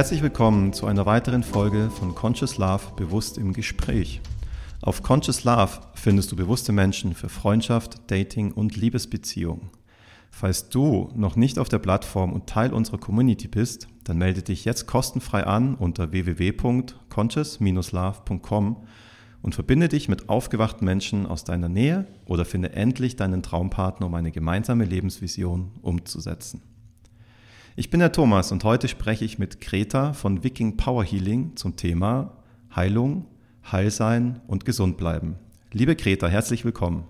Herzlich willkommen zu einer weiteren Folge von Conscious Love Bewusst im Gespräch. Auf Conscious Love findest du bewusste Menschen für Freundschaft, Dating und Liebesbeziehungen. Falls du noch nicht auf der Plattform und Teil unserer Community bist, dann melde dich jetzt kostenfrei an unter www.conscious-love.com und verbinde dich mit aufgewachten Menschen aus deiner Nähe oder finde endlich deinen Traumpartner, um eine gemeinsame Lebensvision umzusetzen. Ich bin der Thomas und heute spreche ich mit Greta von Viking Power Healing zum Thema Heilung, Heilsein und gesund bleiben. Liebe Greta, herzlich willkommen.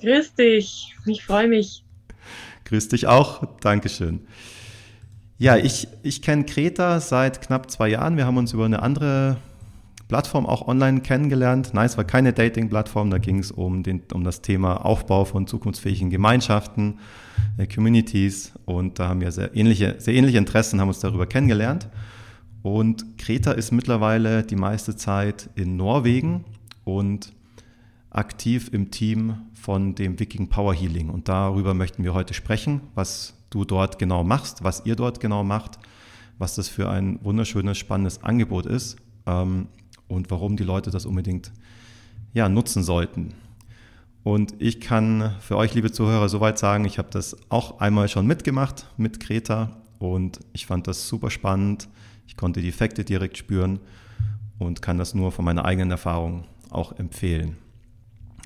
Grüß dich, ich freue mich. Grüß dich auch, Dankeschön. Ja, ich, ich kenne Greta seit knapp zwei Jahren. Wir haben uns über eine andere Plattform auch online kennengelernt. Nice war keine Dating-Plattform, da ging es um, um das Thema Aufbau von zukunftsfähigen Gemeinschaften, äh, Communities und da haben wir sehr ähnliche, sehr ähnliche Interessen, haben uns darüber kennengelernt. Und Greta ist mittlerweile die meiste Zeit in Norwegen und aktiv im Team von dem Viking Power Healing. Und darüber möchten wir heute sprechen, was du dort genau machst, was ihr dort genau macht, was das für ein wunderschönes, spannendes Angebot ist. Ähm, und warum die Leute das unbedingt ja, nutzen sollten. Und ich kann für euch, liebe Zuhörer, soweit sagen, ich habe das auch einmal schon mitgemacht mit Greta und ich fand das super spannend. Ich konnte die Effekte direkt spüren und kann das nur von meiner eigenen Erfahrung auch empfehlen.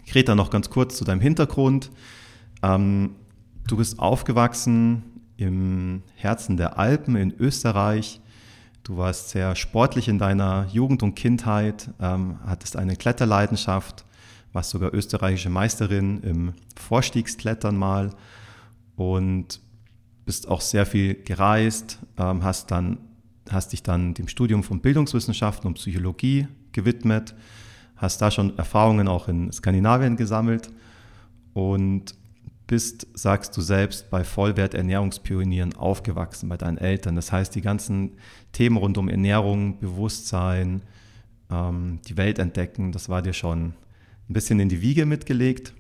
Greta, noch ganz kurz zu deinem Hintergrund. Ähm, du bist aufgewachsen im Herzen der Alpen in Österreich Du warst sehr sportlich in deiner Jugend und Kindheit, ähm, hattest eine Kletterleidenschaft, warst sogar österreichische Meisterin im Vorstiegsklettern mal und bist auch sehr viel gereist, ähm, hast, dann, hast dich dann dem Studium von Bildungswissenschaften und Psychologie gewidmet, hast da schon Erfahrungen auch in Skandinavien gesammelt und bist, sagst du selbst, bei Vollwerternährungspionieren aufgewachsen, bei deinen Eltern. Das heißt, die ganzen Themen rund um Ernährung, Bewusstsein, ähm, die Welt entdecken, das war dir schon ein bisschen in die Wiege mitgelegt.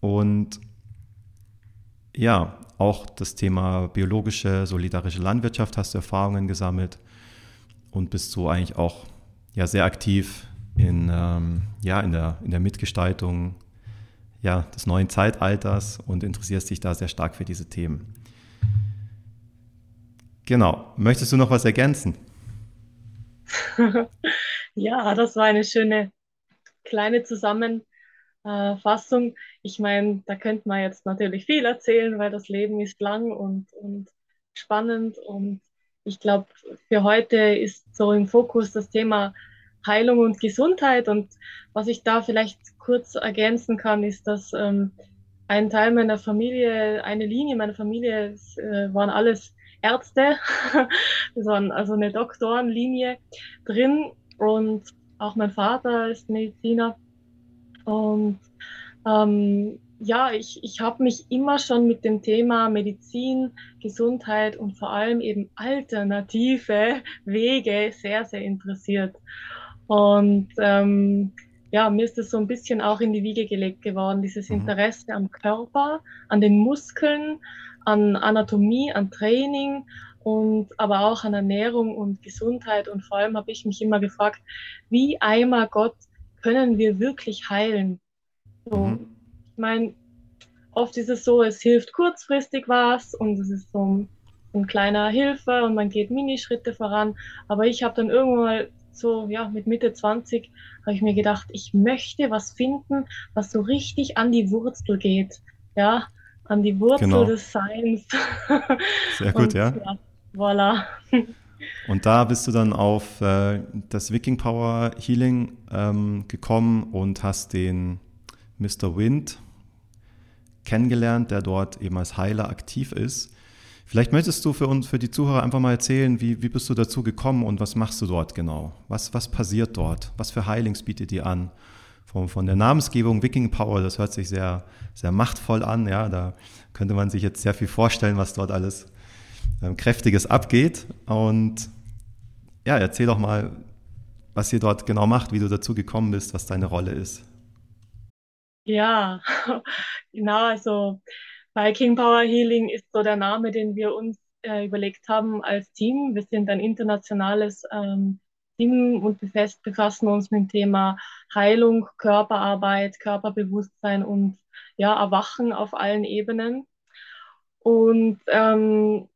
Und ja, auch das Thema biologische, solidarische Landwirtschaft hast du Erfahrungen gesammelt und bist so eigentlich auch ja, sehr aktiv in, ähm, ja, in, der, in der Mitgestaltung ja, des neuen Zeitalters und interessierst dich da sehr stark für diese Themen. Genau. Möchtest du noch was ergänzen? ja, das war eine schöne kleine Zusammenfassung. Ich meine, da könnte man jetzt natürlich viel erzählen, weil das Leben ist lang und, und spannend. Und ich glaube, für heute ist so im Fokus das Thema Heilung und Gesundheit. Und was ich da vielleicht kurz ergänzen kann, ist, dass ähm, ein Teil meiner Familie, eine Linie meiner Familie, äh, waren alles Ärzte. das waren also eine Doktorenlinie drin. Und auch mein Vater ist Mediziner. Und ähm, ja, ich, ich habe mich immer schon mit dem Thema Medizin, Gesundheit und vor allem eben alternative Wege sehr, sehr interessiert. Und ähm, ja, mir ist das so ein bisschen auch in die Wiege gelegt geworden, dieses mhm. Interesse am Körper, an den Muskeln, an Anatomie, an Training und aber auch an Ernährung und Gesundheit. Und vor allem habe ich mich immer gefragt, wie einmal Gott können wir wirklich heilen? So, mhm. Ich meine, oft ist es so, es hilft kurzfristig was und es ist so ein, ein kleiner Hilfe und man geht Minischritte voran. Aber ich habe dann irgendwann mal so ja, mit Mitte 20 habe ich mir gedacht, ich möchte was finden, was so richtig an die Wurzel geht. Ja, an die Wurzel genau. des Seins. Sehr gut, Und, ja. ja. Voilà. Und da bist du dann auf äh, das Viking Power Healing ähm, gekommen und hast den Mr. Wind kennengelernt, der dort eben als Heiler aktiv ist. Vielleicht möchtest du für uns, für die Zuhörer einfach mal erzählen, wie, wie bist du dazu gekommen und was machst du dort genau? Was, was passiert dort? Was für Heilings bietet ihr an? Von, von der Namensgebung Viking Power, das hört sich sehr, sehr machtvoll an. Ja, da könnte man sich jetzt sehr viel vorstellen, was dort alles ähm, Kräftiges abgeht. Und ja, erzähl doch mal, was ihr dort genau macht, wie du dazu gekommen bist, was deine Rolle ist. Ja, genau, also Viking Power Healing ist so der Name, den wir uns äh, überlegt haben als Team, wir sind ein internationales ähm, Team und befassen uns mit dem Thema Heilung, Körperarbeit, Körperbewusstsein und ja, Erwachen auf allen Ebenen. Und ähm,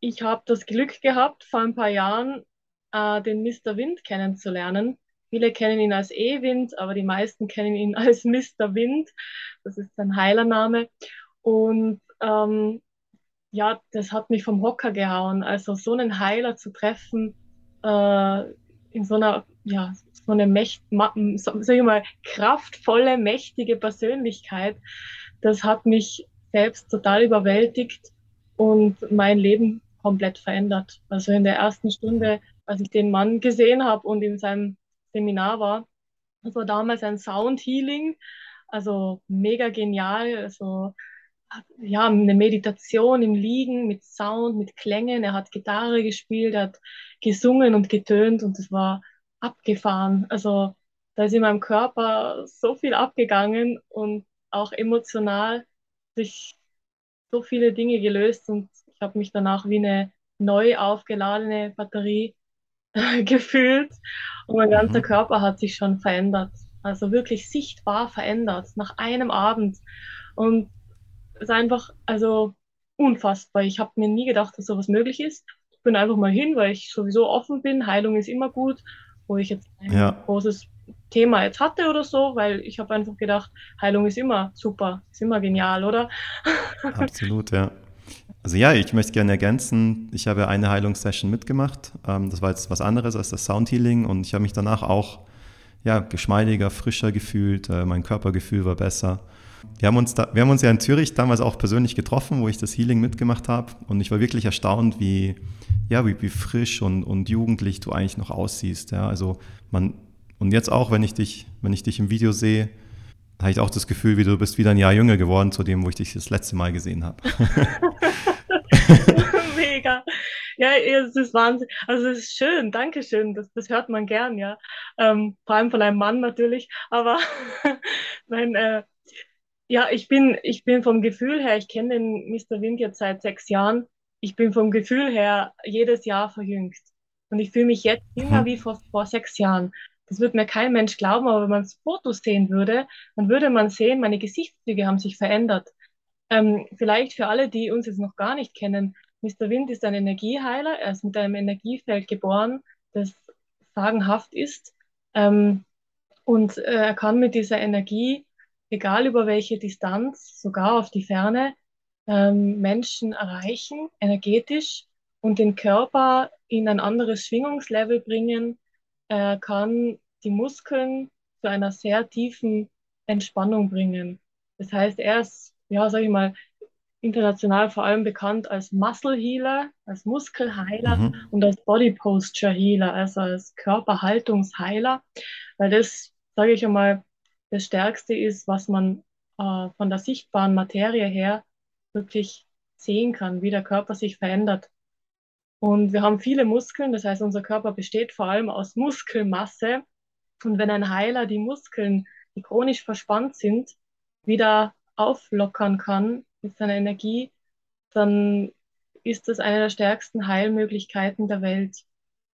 ich habe das Glück gehabt, vor ein paar Jahren äh, den Mr. Wind kennenzulernen. Viele kennen ihn als E-Wind, aber die meisten kennen ihn als Mr. Wind. Das ist sein Heilername. Und ähm, ja, das hat mich vom Hocker gehauen. Also so einen Heiler zu treffen, äh, in so einer, ja, so eine Mächt, so, sag ich mal, kraftvolle, mächtige Persönlichkeit, das hat mich selbst total überwältigt und mein Leben komplett verändert. Also in der ersten Stunde, als ich den Mann gesehen habe und in seinem Seminar war, das war damals ein Sound Healing, also mega genial, also ja, eine Meditation im Liegen mit Sound, mit Klängen. Er hat Gitarre gespielt, er hat gesungen und getönt und es war abgefahren. Also da ist in meinem Körper so viel abgegangen und auch emotional sich so viele Dinge gelöst und ich habe mich danach wie eine neu aufgeladene Batterie gefühlt und mein ganzer mhm. Körper hat sich schon verändert. Also wirklich sichtbar verändert nach einem Abend. Und ist einfach, also unfassbar. Ich habe mir nie gedacht, dass sowas möglich ist. Ich bin einfach mal hin, weil ich sowieso offen bin. Heilung ist immer gut, wo ich jetzt ein ja. großes Thema jetzt hatte oder so, weil ich habe einfach gedacht, Heilung ist immer super, ist immer genial, oder? Absolut, ja. Also ja, ich möchte gerne ergänzen, ich habe eine Heilungssession mitgemacht. Ähm, das war jetzt was anderes als das Soundhealing und ich habe mich danach auch ja, geschmeidiger, frischer gefühlt, äh, mein Körpergefühl war besser. Wir haben, uns da, wir haben uns ja in Zürich damals auch persönlich getroffen, wo ich das Healing mitgemacht habe. Und ich war wirklich erstaunt, wie, ja, wie, wie frisch und, und jugendlich du eigentlich noch aussiehst. Ja, also man, und jetzt auch, wenn ich dich, wenn ich dich im Video sehe, habe ich auch das Gefühl, wie du bist wieder ein Jahr jünger geworden zu dem, wo ich dich das letzte Mal gesehen habe. Mega. Ja, es ist Wahnsinn. Also es ist schön, Dankeschön. Das, das hört man gern, ja. Ähm, vor allem von einem Mann natürlich. Aber nein, äh, ja, ich bin, ich bin vom Gefühl her, ich kenne den Mr. Wind jetzt seit sechs Jahren. Ich bin vom Gefühl her jedes Jahr verjüngt. Und ich fühle mich jetzt immer mhm. wie vor, vor sechs Jahren. Das wird mir kein Mensch glauben, aber wenn man Fotos sehen würde, dann würde man sehen, meine Gesichtszüge haben sich verändert. Ähm, vielleicht für alle, die uns jetzt noch gar nicht kennen, Mr. Wind ist ein Energieheiler. Er ist mit einem Energiefeld geboren, das sagenhaft ist. Ähm, und äh, er kann mit dieser Energie egal über welche Distanz, sogar auf die Ferne, ähm, Menschen erreichen, energetisch und den Körper in ein anderes Schwingungslevel bringen, äh, kann die Muskeln zu einer sehr tiefen Entspannung bringen. Das heißt, er ist, ja, sag ich mal, international vor allem bekannt als Muscle Healer, als Muskelheiler mhm. und als Body Posture Healer, also als Körperhaltungsheiler, weil das, sage ich einmal, das Stärkste ist, was man äh, von der sichtbaren Materie her wirklich sehen kann, wie der Körper sich verändert. Und wir haben viele Muskeln, das heißt, unser Körper besteht vor allem aus Muskelmasse. Und wenn ein Heiler die Muskeln, die chronisch verspannt sind, wieder auflockern kann mit seiner Energie, dann ist das eine der stärksten Heilmöglichkeiten der Welt.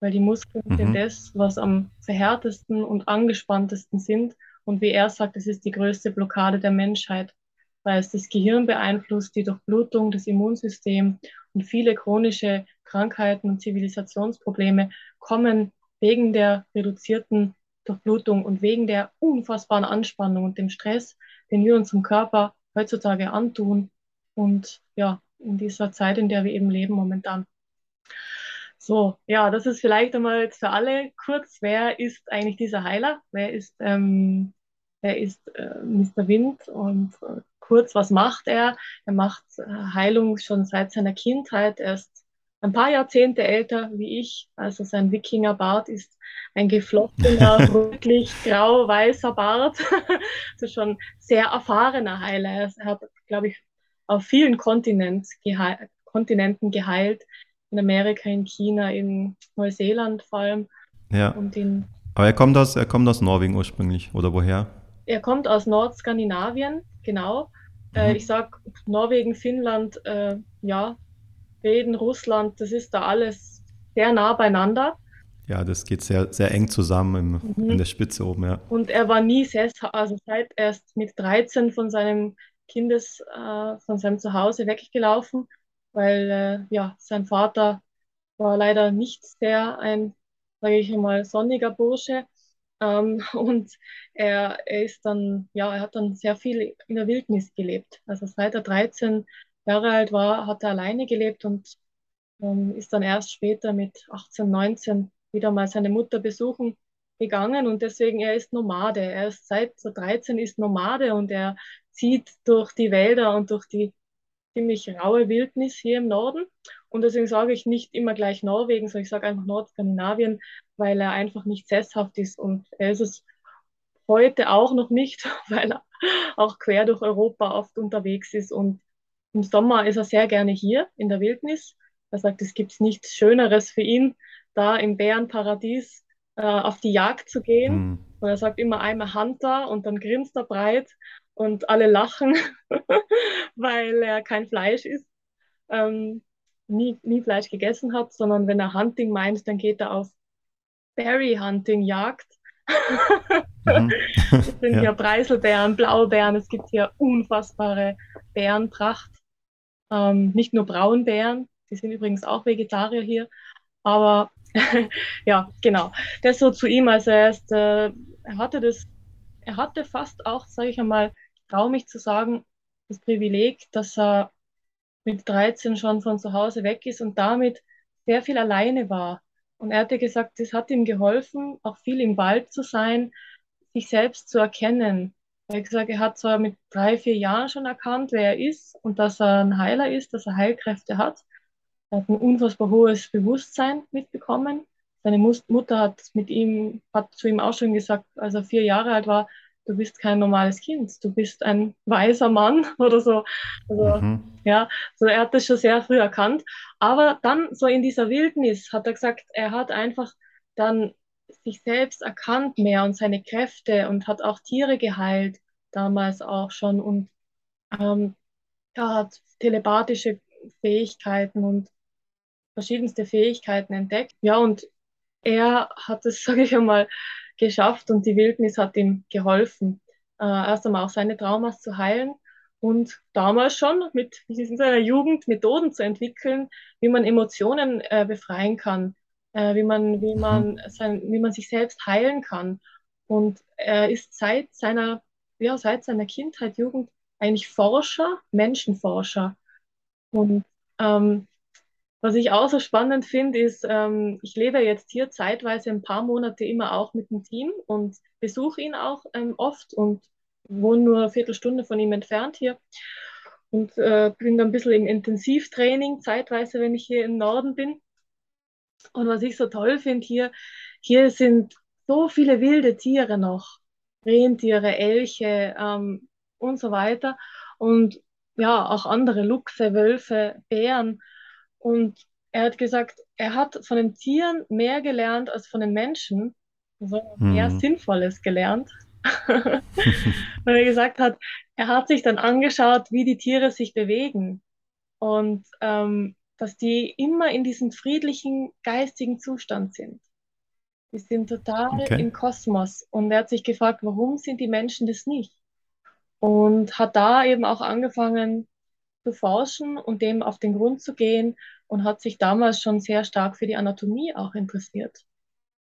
Weil die Muskeln mhm. sind das, was am verhärtesten und angespanntesten sind und wie er sagt, es ist die größte Blockade der Menschheit, weil es das Gehirn beeinflusst, die Durchblutung, das Immunsystem und viele chronische Krankheiten und Zivilisationsprobleme kommen wegen der reduzierten Durchblutung und wegen der unfassbaren Anspannung und dem Stress, den wir unserem Körper heutzutage antun und ja, in dieser Zeit, in der wir eben leben momentan. So, ja, das ist vielleicht einmal jetzt für alle kurz, wer ist eigentlich dieser Heiler? Wer ist ähm, er ist äh, Mr. Wind und äh, kurz, was macht er? Er macht äh, Heilung schon seit seiner Kindheit. Er ist ein paar Jahrzehnte älter wie ich. Also sein Wikingerbart ist ein geflochtener, rötlich grau-weißer Bart. also schon sehr erfahrener Heiler. Er hat, glaube ich, auf vielen Kontinent gehe Kontinenten geheilt. In Amerika, in China, in Neuseeland vor allem. Ja. Aber er kommt aus, er kommt aus Norwegen ursprünglich, oder woher? Er kommt aus Nordskandinavien, genau. Äh, mhm. Äh, ich sag Norwegen, Finnland, äh, ja, Schweden, Russland, das ist da alles sehr nah beieinander. Ja, das geht sehr, sehr eng zusammen im, mhm. in der Spitze oben, ja. Und er war nie sesshaft, also seit er ist mit 13 von seinem Kindes, äh, von seinem Zuhause weggelaufen, weil äh, ja, sein Vater war leider nicht sehr ein, sage ich mal, sonniger Bursche. Ähm, und er, er ist dann, ja, er hat dann sehr viel in der Wildnis gelebt. Also seit er 13 Jahre alt war, hat er alleine gelebt und ähm, ist dann erst später mit 18, 19 wieder mal seine Mutter besuchen gegangen und deswegen er ist Nomade. Er ist seit so 13 ist Nomade und er zieht durch die Wälder und durch die ziemlich raue Wildnis hier im Norden. Und deswegen sage ich nicht immer gleich Norwegen, sondern ich sage einfach Nordskandinavien, weil er einfach nicht sesshaft ist. Und er ist es heute auch noch nicht, weil er auch quer durch Europa oft unterwegs ist. Und im Sommer ist er sehr gerne hier in der Wildnis. Er sagt, es gibt nichts Schöneres für ihn, da im Bärenparadies äh, auf die Jagd zu gehen. Mhm. Und er sagt immer einmal Hunter und dann grinst er breit und alle lachen, weil er kein Fleisch isst, ähm, nie, nie Fleisch gegessen hat, sondern wenn er Hunting meint, dann geht er auf Berry Hunting Jagd. mhm. es sind ja. hier Preiselbeeren, Blaubeeren, es gibt hier unfassbare Bärenpracht. Ähm, nicht nur Braunbären, die sind übrigens auch Vegetarier hier, aber ja, genau. Das so zu ihm. Also er, ist, äh, er hatte das, er hatte fast auch, sage ich einmal, traue mich zu sagen, das Privileg, dass er mit 13 schon von zu Hause weg ist und damit sehr viel alleine war. Und er hatte gesagt, das hat ihm geholfen, auch viel im Wald zu sein, sich selbst zu erkennen. Er hat gesagt, er hat zwar mit drei, vier Jahren schon erkannt, wer er ist und dass er ein Heiler ist, dass er Heilkräfte hat. Er hat ein unfassbar hohes Bewusstsein mitbekommen. Seine Mutter hat mit ihm, hat zu ihm auch schon gesagt, als er vier Jahre alt war, du bist kein normales Kind, du bist ein weiser Mann oder so. Also, mhm. ja, so er hat das schon sehr früh erkannt. Aber dann so in dieser Wildnis hat er gesagt, er hat einfach dann sich selbst erkannt mehr und seine Kräfte und hat auch Tiere geheilt, damals auch schon und ähm, er hat telepathische Fähigkeiten und verschiedenste Fähigkeiten entdeckt. Ja, und er hat es, sage ich einmal, geschafft und die Wildnis hat ihm geholfen, äh, erst einmal auch seine Traumas zu heilen und damals schon mit in seiner Jugend Methoden zu entwickeln, wie man Emotionen äh, befreien kann, äh, wie man wie mhm. man sein, wie man sich selbst heilen kann und er ist seit seiner ja seit seiner Kindheit Jugend eigentlich Forscher, Menschenforscher und ähm, was ich auch so spannend finde, ist, ähm, ich lebe jetzt hier zeitweise ein paar Monate immer auch mit dem Team und besuche ihn auch ähm, oft und wohne nur eine Viertelstunde von ihm entfernt hier und äh, bin dann ein bisschen im Intensivtraining zeitweise, wenn ich hier im Norden bin. Und was ich so toll finde hier, hier sind so viele wilde Tiere noch, Rentiere, Elche ähm, und so weiter und ja, auch andere Luchse, Wölfe, Bären. Und er hat gesagt, er hat von den Tieren mehr gelernt als von den Menschen, also mehr hm. Sinnvolles gelernt. Weil er gesagt hat, er hat sich dann angeschaut, wie die Tiere sich bewegen und ähm, dass die immer in diesem friedlichen geistigen Zustand sind. Die sind total okay. im Kosmos. Und er hat sich gefragt, warum sind die Menschen das nicht? Und hat da eben auch angefangen, zu forschen und dem auf den Grund zu gehen und hat sich damals schon sehr stark für die Anatomie auch interessiert.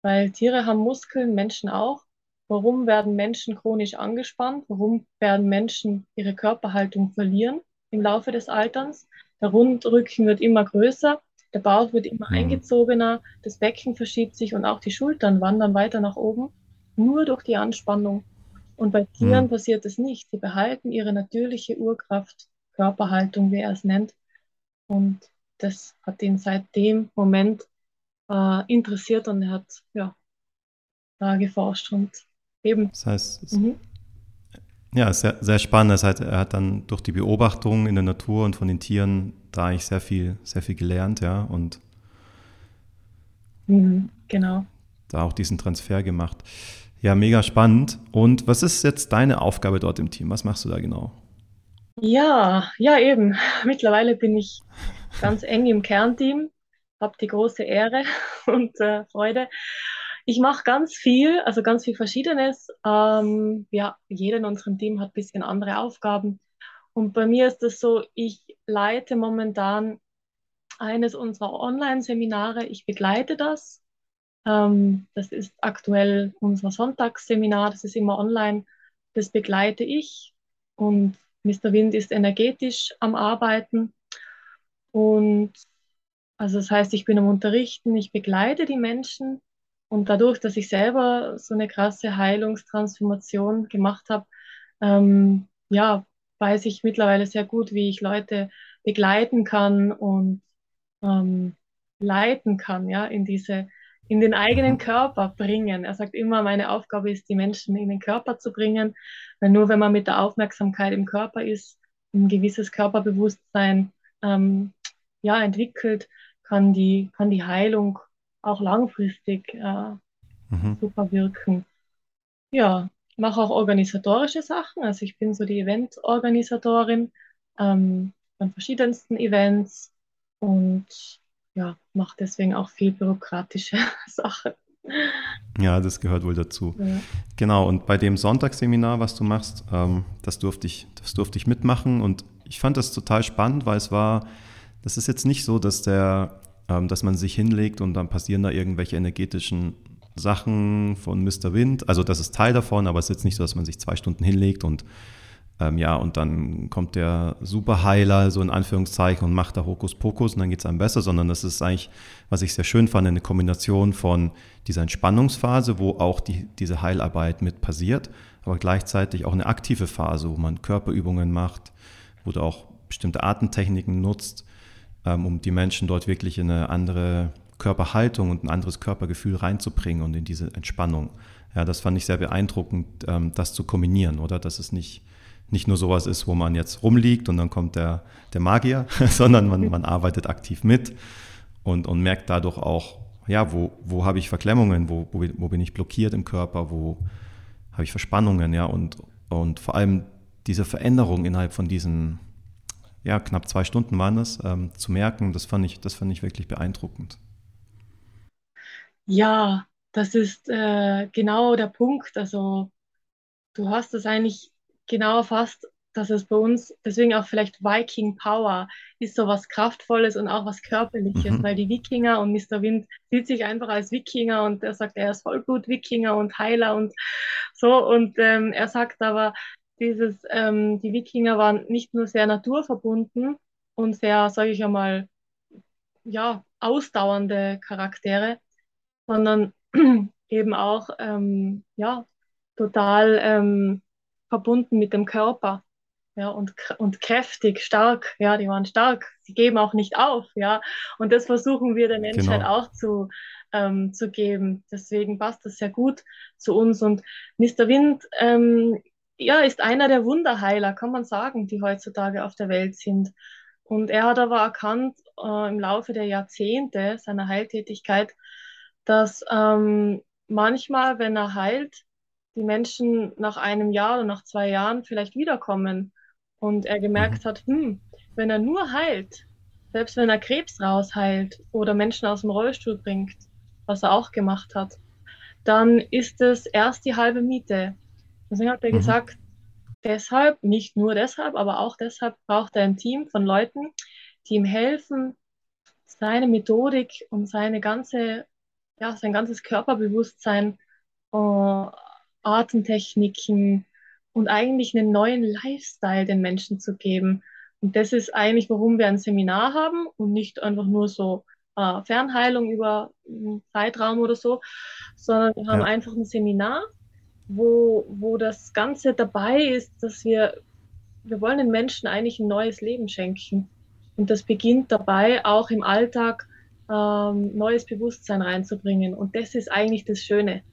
Weil Tiere haben Muskeln, Menschen auch. Warum werden Menschen chronisch angespannt? Warum werden Menschen ihre Körperhaltung verlieren im Laufe des Alterns? Der Rundrücken wird immer größer, der Bauch wird immer mhm. eingezogener, das Becken verschiebt sich und auch die Schultern wandern weiter nach oben, nur durch die Anspannung. Und bei Tieren mhm. passiert es nicht. Sie behalten ihre natürliche Urkraft Körperhaltung, wie er es nennt. Und das hat ihn seit dem Moment äh, interessiert und er hat ja, da geforscht und eben. Das heißt, mhm. ja, sehr, sehr spannend. Das heißt, er hat dann durch die Beobachtung in der Natur und von den Tieren da eigentlich sehr viel, sehr viel gelernt, ja, und mhm, genau. da auch diesen Transfer gemacht. Ja, mega spannend. Und was ist jetzt deine Aufgabe dort im Team? Was machst du da genau? Ja, ja eben. Mittlerweile bin ich ganz eng im Kernteam, habe die große Ehre und äh, Freude. Ich mache ganz viel, also ganz viel Verschiedenes. Ähm, ja, jeder in unserem Team hat ein bisschen andere Aufgaben. Und bei mir ist es so, ich leite momentan eines unserer Online-Seminare. Ich begleite das. Ähm, das ist aktuell unser Sonntagsseminar. Das ist immer online. Das begleite ich. Und Mr. Wind ist energetisch am Arbeiten. Und also das heißt, ich bin am Unterrichten, ich begleite die Menschen. Und dadurch, dass ich selber so eine krasse Heilungstransformation gemacht habe, ähm, ja, weiß ich mittlerweile sehr gut, wie ich Leute begleiten kann und ähm, leiten kann, ja, in diese, in den eigenen mhm. Körper bringen. Er sagt immer, meine Aufgabe ist, die Menschen in den Körper zu bringen, weil nur wenn man mit der Aufmerksamkeit im Körper ist, ein gewisses Körperbewusstsein ähm, ja, entwickelt, kann die, kann die Heilung auch langfristig äh, mhm. super wirken. Ja, mache auch organisatorische Sachen. Also ich bin so die Eventorganisatorin ähm, von verschiedensten Events und ja, mache deswegen auch viel bürokratische Sachen. Ja, das gehört wohl dazu. Ja. Genau, und bei dem Sonntagsseminar, was du machst, ähm, das, durfte ich, das durfte ich mitmachen und ich fand das total spannend, weil es war, das ist jetzt nicht so, dass der, ähm, dass man sich hinlegt und dann passieren da irgendwelche energetischen Sachen von Mr. Wind. Also das ist Teil davon, aber es ist jetzt nicht so, dass man sich zwei Stunden hinlegt und ähm, ja, und dann kommt der Superheiler, so in Anführungszeichen, und macht da Hokuspokus und dann geht es einem besser, sondern das ist eigentlich, was ich sehr schön fand, eine Kombination von dieser Entspannungsphase, wo auch die, diese Heilarbeit mit passiert, aber gleichzeitig auch eine aktive Phase, wo man Körperübungen macht, wo du auch bestimmte Atemtechniken nutzt, ähm, um die Menschen dort wirklich in eine andere Körperhaltung und ein anderes Körpergefühl reinzubringen und in diese Entspannung. Ja, das fand ich sehr beeindruckend, ähm, das zu kombinieren, oder? Dass es nicht nicht nur sowas ist, wo man jetzt rumliegt und dann kommt der, der Magier, sondern man, man arbeitet aktiv mit und, und merkt dadurch auch, ja, wo, wo habe ich Verklemmungen, wo, wo, wo bin ich blockiert im Körper, wo habe ich Verspannungen, ja, und, und vor allem diese Veränderung innerhalb von diesen, ja, knapp zwei Stunden waren es, ähm, zu merken, das fand ich, das fand ich wirklich beeindruckend. Ja, das ist äh, genau der Punkt. Also du hast es eigentlich genau fast, dass es bei uns, deswegen auch vielleicht Viking Power, ist so was Kraftvolles und auch was Körperliches, mhm. weil die Wikinger und Mr. Wind sieht sich einfach als Wikinger und er sagt, er ist Vollblut Wikinger und Heiler und so. Und ähm, er sagt aber, dieses, ähm, die Wikinger waren nicht nur sehr naturverbunden und sehr, sage ich einmal, ja, ausdauernde Charaktere, sondern eben auch, ähm, ja, total ähm, verbunden mit dem Körper. Ja, und, und kräftig, stark, ja, die waren stark, sie geben auch nicht auf, ja. Und das versuchen wir der Menschheit genau. auch zu, ähm, zu geben. Deswegen passt das sehr gut zu uns. Und Mr. Wind, ähm, ja, ist einer der Wunderheiler, kann man sagen, die heutzutage auf der Welt sind. Und er hat aber erkannt äh, im Laufe der Jahrzehnte seiner Heiltätigkeit, dass ähm, manchmal, wenn er heilt, die Menschen nach einem Jahr oder nach zwei Jahren vielleicht wiederkommen und er gemerkt mhm. hat, hm, wenn er nur heilt, selbst wenn er Krebs rausheilt oder Menschen aus dem Rollstuhl bringt, was er auch gemacht hat, dann ist es erst die halbe Miete. Deswegen hat er mhm. gesagt, deshalb, nicht nur deshalb, aber auch deshalb braucht er ein Team von Leuten, die ihm helfen, seine Methodik und seine ganze, ja, sein ganzes Körperbewusstsein äh, Atemtechniken und eigentlich einen neuen Lifestyle den Menschen zu geben. Und das ist eigentlich, warum wir ein Seminar haben und nicht einfach nur so äh, Fernheilung über einen Zeitraum oder so, sondern wir haben ja. einfach ein Seminar, wo, wo das Ganze dabei ist, dass wir, wir wollen den Menschen eigentlich ein neues Leben schenken. Und das beginnt dabei, auch im Alltag ähm, neues Bewusstsein reinzubringen. Und das ist eigentlich das Schöne.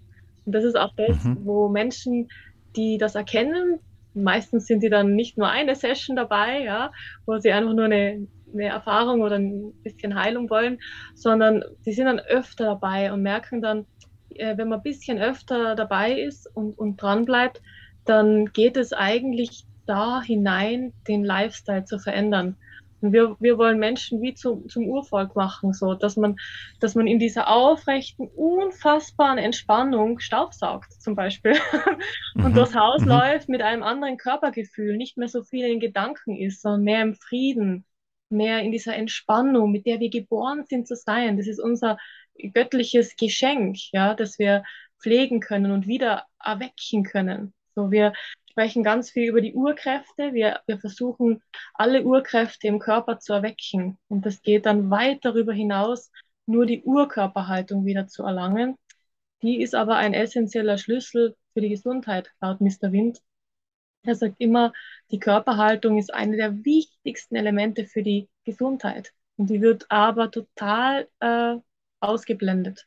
Und das ist auch das, mhm. wo Menschen, die das erkennen, meistens sind die dann nicht nur eine Session dabei, ja, wo sie einfach nur eine, eine Erfahrung oder ein bisschen Heilung wollen, sondern die sind dann öfter dabei und merken dann, äh, wenn man ein bisschen öfter dabei ist und, und dran bleibt, dann geht es eigentlich da hinein den Lifestyle zu verändern. Wir, wir wollen Menschen wie zu, zum Urvolk machen, so dass man, dass man in dieser aufrechten, unfassbaren Entspannung Staubsaugt, zum Beispiel, und mhm. durchs Haus mhm. läuft mit einem anderen Körpergefühl, nicht mehr so viel in Gedanken ist, sondern mehr im Frieden, mehr in dieser Entspannung, mit der wir geboren sind zu sein. Das ist unser göttliches Geschenk, ja, dass wir pflegen können und wieder erwecken können. So, wir sprechen ganz viel über die Urkräfte. Wir, wir versuchen, alle Urkräfte im Körper zu erwecken. Und das geht dann weit darüber hinaus, nur die Urkörperhaltung wieder zu erlangen. Die ist aber ein essentieller Schlüssel für die Gesundheit, laut Mr. Wind. Er sagt immer, die Körperhaltung ist eine der wichtigsten Elemente für die Gesundheit. Und die wird aber total äh, ausgeblendet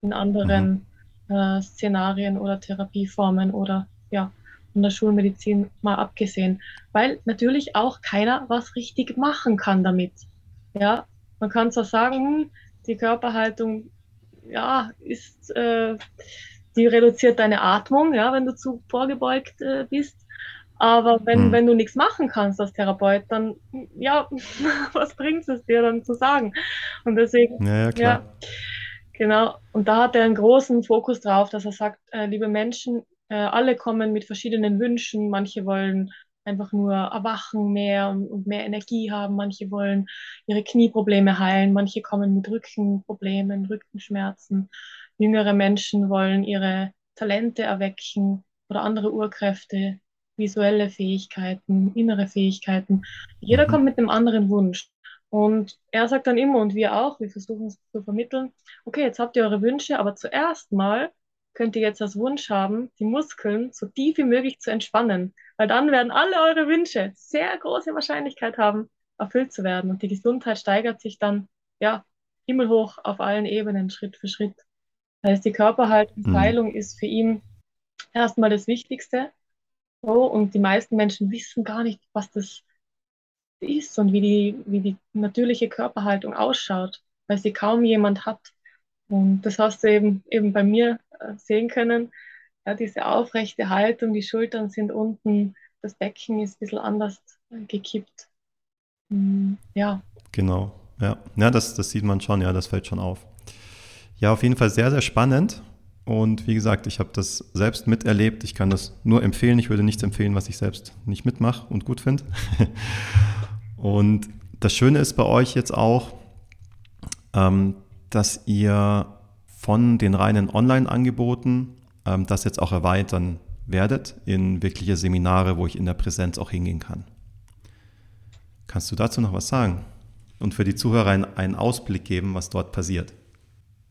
in anderen mhm. äh, Szenarien oder Therapieformen oder ja, von der Schulmedizin mal abgesehen, weil natürlich auch keiner was richtig machen kann damit. Ja, man kann zwar sagen, hm, die Körperhaltung, ja, ist, äh, die reduziert deine Atmung, ja, wenn du zu vorgebeugt äh, bist. Aber wenn, hm. wenn du nichts machen kannst als Therapeut, dann, ja, was bringt es dir dann zu sagen? Und deswegen, ja, ja, klar. ja genau. Und da hat er einen großen Fokus drauf, dass er sagt, äh, liebe Menschen, äh, alle kommen mit verschiedenen Wünschen. Manche wollen einfach nur erwachen mehr und, und, mehr Energie haben. Manche wollen ihre Knieprobleme heilen. Manche kommen mit Rückenproblemen, Rückenschmerzen. Jüngere Menschen wollen ihre Talente erwecken oder andere Urkräfte, visuelle Fähigkeiten, innere Fähigkeiten. Jeder mhm. kommt mit einem anderen Wunsch. Und er sagt dann immer, und wir auch, wir versuchen es zu vermitteln, okay, jetzt habt ihr eure Wünsche, aber zuerst mal könnt ihr jetzt als Wunsch haben, die Muskeln so tief wie möglich zu entspannen, weil dann werden alle eure Wünsche sehr große Wahrscheinlichkeit haben, erfüllt zu werden. Und die Gesundheit steigert sich dann, ja, himmelhoch auf allen Ebenen, Schritt für Schritt. Das heißt, die Körperhaltung, mhm. ist für ihn erstmal das Wichtigste. So, und die meisten Menschen wissen gar nicht, was das ist und wie die, wie die natürliche Körperhaltung ausschaut, weil sie kaum jemand hat. Und das hast du eben, eben bei mir sehen können. Ja, diese aufrechte Haltung, die Schultern sind unten, das Becken ist ein bisschen anders äh, gekippt. Hm, ja. Genau, ja. Ja, das, das sieht man schon, ja, das fällt schon auf. Ja, auf jeden Fall sehr, sehr spannend. Und wie gesagt, ich habe das selbst miterlebt. Ich kann das nur empfehlen. Ich würde nichts empfehlen, was ich selbst nicht mitmache und gut finde. und das Schöne ist bei euch jetzt auch, ähm, dass ihr von den reinen Online-Angeboten ähm, das jetzt auch erweitern werdet in wirkliche Seminare, wo ich in der Präsenz auch hingehen kann. Kannst du dazu noch was sagen? Und für die Zuhörer einen, Ausblick geben, was dort passiert?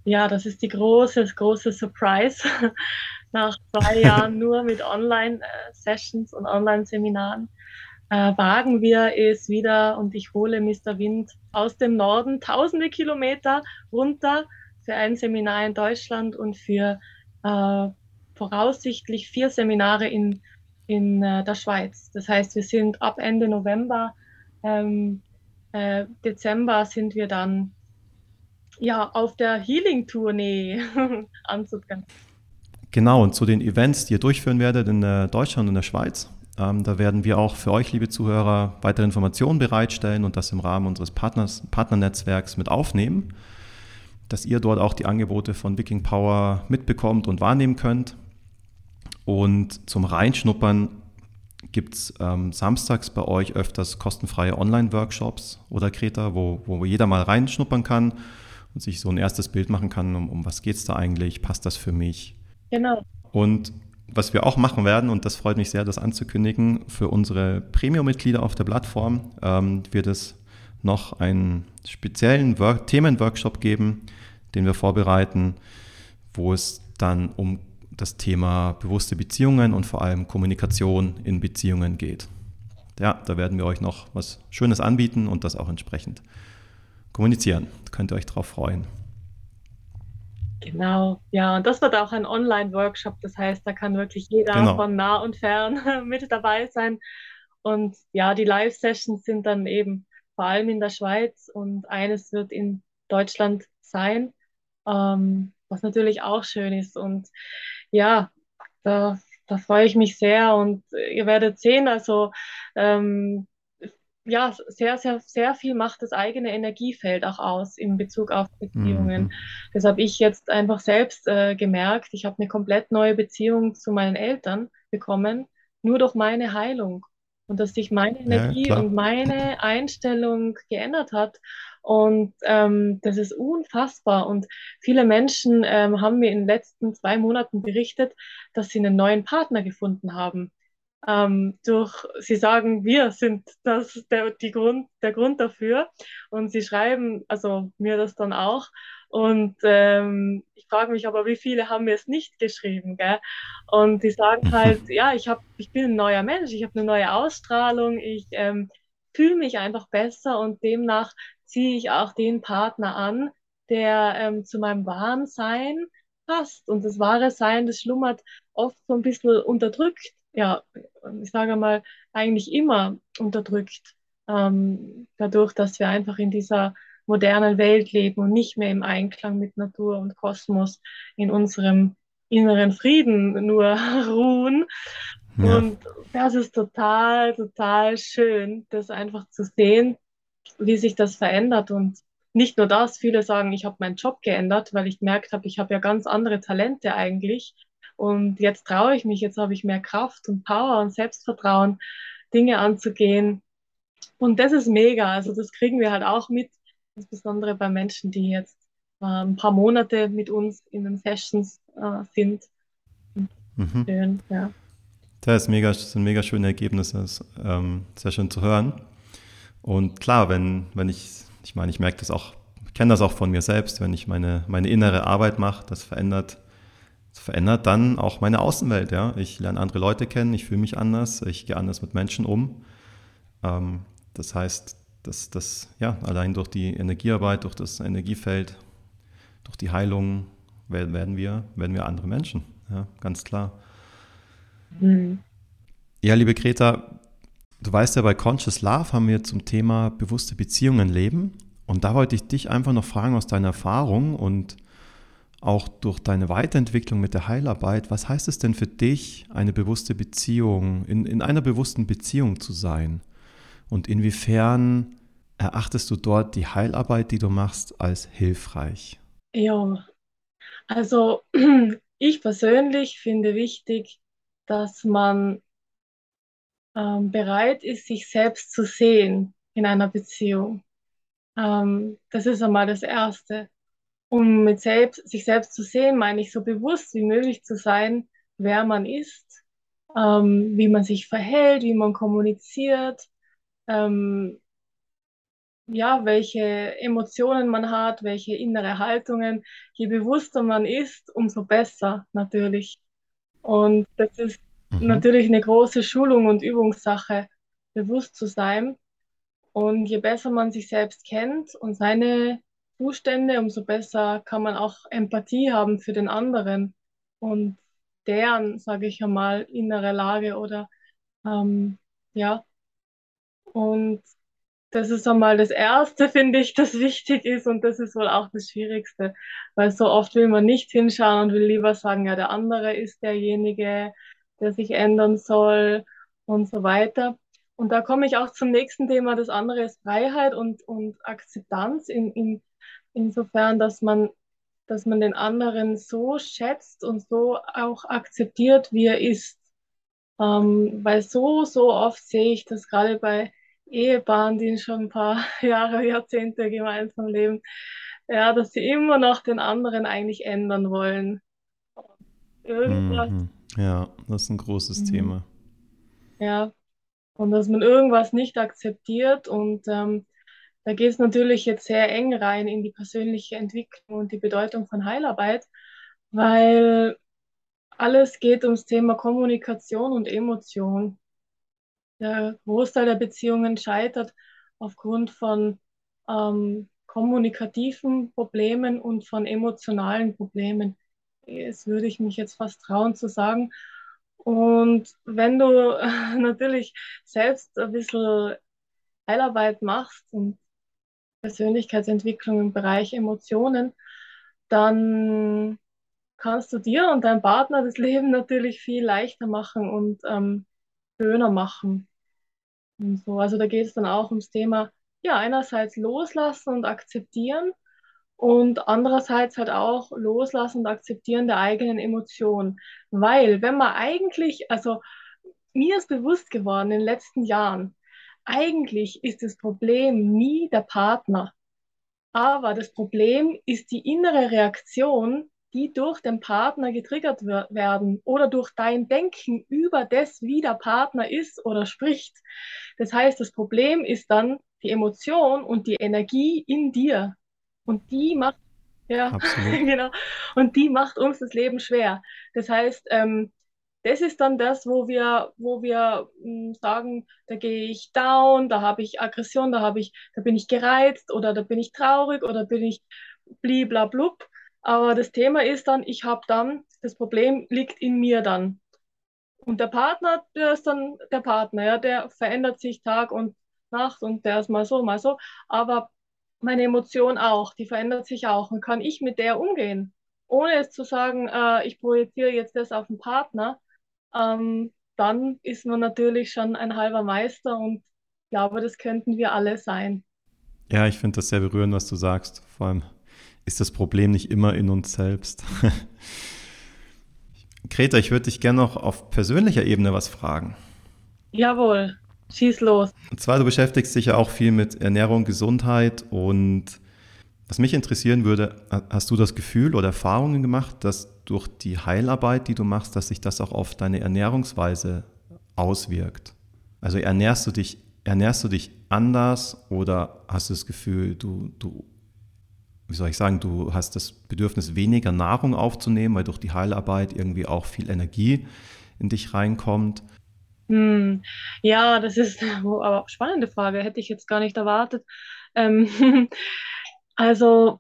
Ja, das ist die große, große Surprise. Nach zwei Jahren nur mit Online-Sessions und Online-Seminaren äh, wagen wir es wieder und ich hole Mr. Wind aus dem Norden tausende Kilometer runter für ein Seminar in Deutschland und für äh, voraussichtlich vier Seminare in, in äh, der Schweiz. Das heißt, wir sind ab Ende November, ähm, äh, Dezember sind wir dann ja auf der Healing-Tournee anzutreten. Genau, und zu den Events, die ihr durchführen werdet in äh, Deutschland und der Schweiz, ähm, da werden wir auch für euch, liebe Zuhörer, weitere Informationen bereitstellen und das im Rahmen unseres Partners, Partnernetzwerks mit aufnehmen, dass ihr dort auch die Angebote von Viking Power mitbekommt und wahrnehmen könnt. Und zum Reinschnuppern gibt es ähm, samstags bei euch öfters kostenfreie Online-Workshops oder Kreta, wo, wo jeder mal reinschnuppern kann und sich so ein erstes Bild machen kann, um, um was geht es da eigentlich, passt das für mich. Genau. Und was wir auch machen werden, und das freut mich sehr, das anzukündigen, für unsere Premium-Mitglieder auf der Plattform ähm, wird es noch einen speziellen Work Themenworkshop geben, den wir vorbereiten, wo es dann um das Thema bewusste Beziehungen und vor allem Kommunikation in Beziehungen geht. Ja, da werden wir euch noch was Schönes anbieten und das auch entsprechend kommunizieren. Da könnt ihr euch drauf freuen. Genau, ja, und das wird auch ein Online-Workshop. Das heißt, da kann wirklich jeder genau. von nah und fern mit dabei sein. Und ja, die Live-Sessions sind dann eben vor allem in der Schweiz und eines wird in Deutschland sein, ähm, was natürlich auch schön ist. Und ja, da, da freue ich mich sehr und ihr werdet sehen, also ähm, ja, sehr, sehr, sehr viel macht das eigene Energiefeld auch aus in Bezug auf Beziehungen. Mhm. Das habe ich jetzt einfach selbst äh, gemerkt. Ich habe eine komplett neue Beziehung zu meinen Eltern bekommen, nur durch meine Heilung. Und dass sich meine Energie ja, und meine Einstellung geändert hat. Und ähm, das ist unfassbar. Und viele Menschen ähm, haben mir in den letzten zwei Monaten berichtet, dass sie einen neuen Partner gefunden haben ähm, durch, sie sagen, wir sind das, der, die Grund, der Grund dafür. Und sie schreiben, also mir das dann auch. Und ähm, ich frage mich aber, wie viele haben mir es nicht geschrieben, gell? Und die sagen halt, ja, ich hab, ich bin ein neuer Mensch, ich habe eine neue Ausstrahlung, ich ähm, fühle mich einfach besser und demnach ziehe ich auch den Partner an, der ähm, zu meinem wahren Sein passt. Und das wahre Sein, das schlummert oft so ein bisschen unterdrückt ja, ich sage mal, eigentlich immer unterdrückt, ähm, dadurch, dass wir einfach in dieser modernen Welt leben und nicht mehr im Einklang mit Natur und Kosmos in unserem inneren Frieden nur ruhen. Ja. Und das ist total, total schön, das einfach zu sehen, wie sich das verändert. Und nicht nur das, viele sagen, ich habe meinen Job geändert, weil ich gemerkt habe, ich habe ja ganz andere Talente eigentlich. Und jetzt traue ich mich, jetzt habe ich mehr Kraft und Power und Selbstvertrauen, Dinge anzugehen. Und das ist mega. Also das kriegen wir halt auch mit, insbesondere bei Menschen, die jetzt äh, ein paar Monate mit uns in den Sessions äh, sind. Mhm. Schön, ja. Das, ist mega, das sind mega schöne Ergebnisse, das ist ähm, sehr schön zu hören. Und klar, wenn, wenn ich, ich meine, ich merke das auch, kenne das auch von mir selbst, wenn ich meine, meine innere Arbeit mache, das verändert das verändert dann auch meine Außenwelt. Ja? Ich lerne andere Leute kennen, ich fühle mich anders, ich gehe anders mit Menschen um. Ähm, das heißt, dass das ja allein durch die Energiearbeit, durch das Energiefeld, durch die Heilung werden wir, werden wir andere Menschen. Ja, ganz klar. Mhm. Ja, liebe Greta, du weißt ja, bei Conscious Love haben wir zum Thema bewusste Beziehungen leben. Und da wollte ich dich einfach noch fragen aus deiner Erfahrung und auch durch deine Weiterentwicklung mit der Heilarbeit, was heißt es denn für dich, eine bewusste Beziehung, in, in einer bewussten Beziehung zu sein? Und inwiefern erachtest du dort die Heilarbeit, die du machst, als hilfreich? Ja, also ich persönlich finde wichtig, dass man ähm, bereit ist, sich selbst zu sehen in einer Beziehung. Ähm, das ist einmal das Erste um mit selbst, sich selbst zu sehen, meine ich, so bewusst wie möglich zu sein, wer man ist, ähm, wie man sich verhält, wie man kommuniziert, ähm, ja, welche Emotionen man hat, welche innere Haltungen. Je bewusster man ist, umso besser natürlich. Und das ist mhm. natürlich eine große Schulung und Übungssache, bewusst zu sein. Und je besser man sich selbst kennt und seine Zustände, umso besser kann man auch Empathie haben für den anderen und deren, sage ich einmal, innere Lage oder ähm, ja. Und das ist einmal das Erste, finde ich, das wichtig ist und das ist wohl auch das Schwierigste, weil so oft will man nicht hinschauen und will lieber sagen, ja, der andere ist derjenige, der sich ändern soll und so weiter. Und da komme ich auch zum nächsten Thema. Das andere ist Freiheit und, und Akzeptanz in, in insofern, dass man, dass man den anderen so schätzt und so auch akzeptiert, wie er ist. Ähm, weil so, so oft sehe ich das gerade bei Ehepaaren, die schon ein paar Jahre, Jahrzehnte gemeinsam leben, ja, dass sie immer noch den anderen eigentlich ändern wollen. Irgendwas. Mhm. Ja, das ist ein großes mhm. Thema. Ja, und dass man irgendwas nicht akzeptiert und ähm, da geht es natürlich jetzt sehr eng rein in die persönliche Entwicklung und die Bedeutung von Heilarbeit, weil alles geht ums Thema Kommunikation und Emotion. Der Großteil der Beziehungen scheitert aufgrund von ähm, kommunikativen Problemen und von emotionalen Problemen. Das würde ich mich jetzt fast trauen zu sagen. Und wenn du natürlich selbst ein bisschen Heilarbeit machst und Persönlichkeitsentwicklung im Bereich Emotionen, dann kannst du dir und deinem Partner das Leben natürlich viel leichter machen und ähm, schöner machen. Und so. Also da geht es dann auch ums Thema, ja, einerseits loslassen und akzeptieren und andererseits halt auch loslassen und akzeptieren der eigenen Emotionen. Weil wenn man eigentlich, also mir ist bewusst geworden in den letzten Jahren, eigentlich ist das Problem nie der Partner. Aber das Problem ist die innere Reaktion, die durch den Partner getriggert werden oder durch dein Denken über das, wie der Partner ist oder spricht. Das heißt, das Problem ist dann die Emotion und die Energie in dir. Und die macht, ja, genau, und die macht uns das Leben schwer. Das heißt, ähm, das ist dann das, wo wir, wo wir mh, hm, sagen, da gehe ich down, da habe ich Aggression, da habe ich, da bin ich gereizt oder da bin ich traurig oder bin ich bliblablub. Aber das Thema ist dann, ich habe dann, das Problem liegt in mir dann. Und der Partner, der ist dann der Partner, ja, der verändert sich Tag und Nacht und der ist mal so, mal so. Aber meine Emotion auch, die verändert sich auch. Und kann ich mit der umgehen, ohne es zu sagen, äh, ich projiziere jetzt das auf den Partner, ähm, dann ist man natürlich schon ein halber Meister und ich glaube, das könnten wir alle sein. Ja, ich finde das sehr berührend, was du sagst. Vor allem ist das Problem nicht immer in uns selbst. Greta, ich würde dich gerne noch auf persönlicher Ebene was fragen. Jawohl, schieß los. Und zwar, du beschäftigst dich ja auch viel mit Ernährung, Gesundheit und was mich interessieren würde, hast du das Gefühl oder Erfahrungen gemacht, dass durch die Heilarbeit, die du machst, dass sich das auch auf deine Ernährungsweise auswirkt? Also ernährst du dich, ernährst du dich anders oder hast du das Gefühl, du, du, wie soll ich sagen, du hast das Bedürfnis, weniger Nahrung aufzunehmen, weil durch die Heilarbeit irgendwie auch viel Energie in dich reinkommt? Hm, ja, das ist eine spannende Frage, hätte ich jetzt gar nicht erwartet. Ähm, Also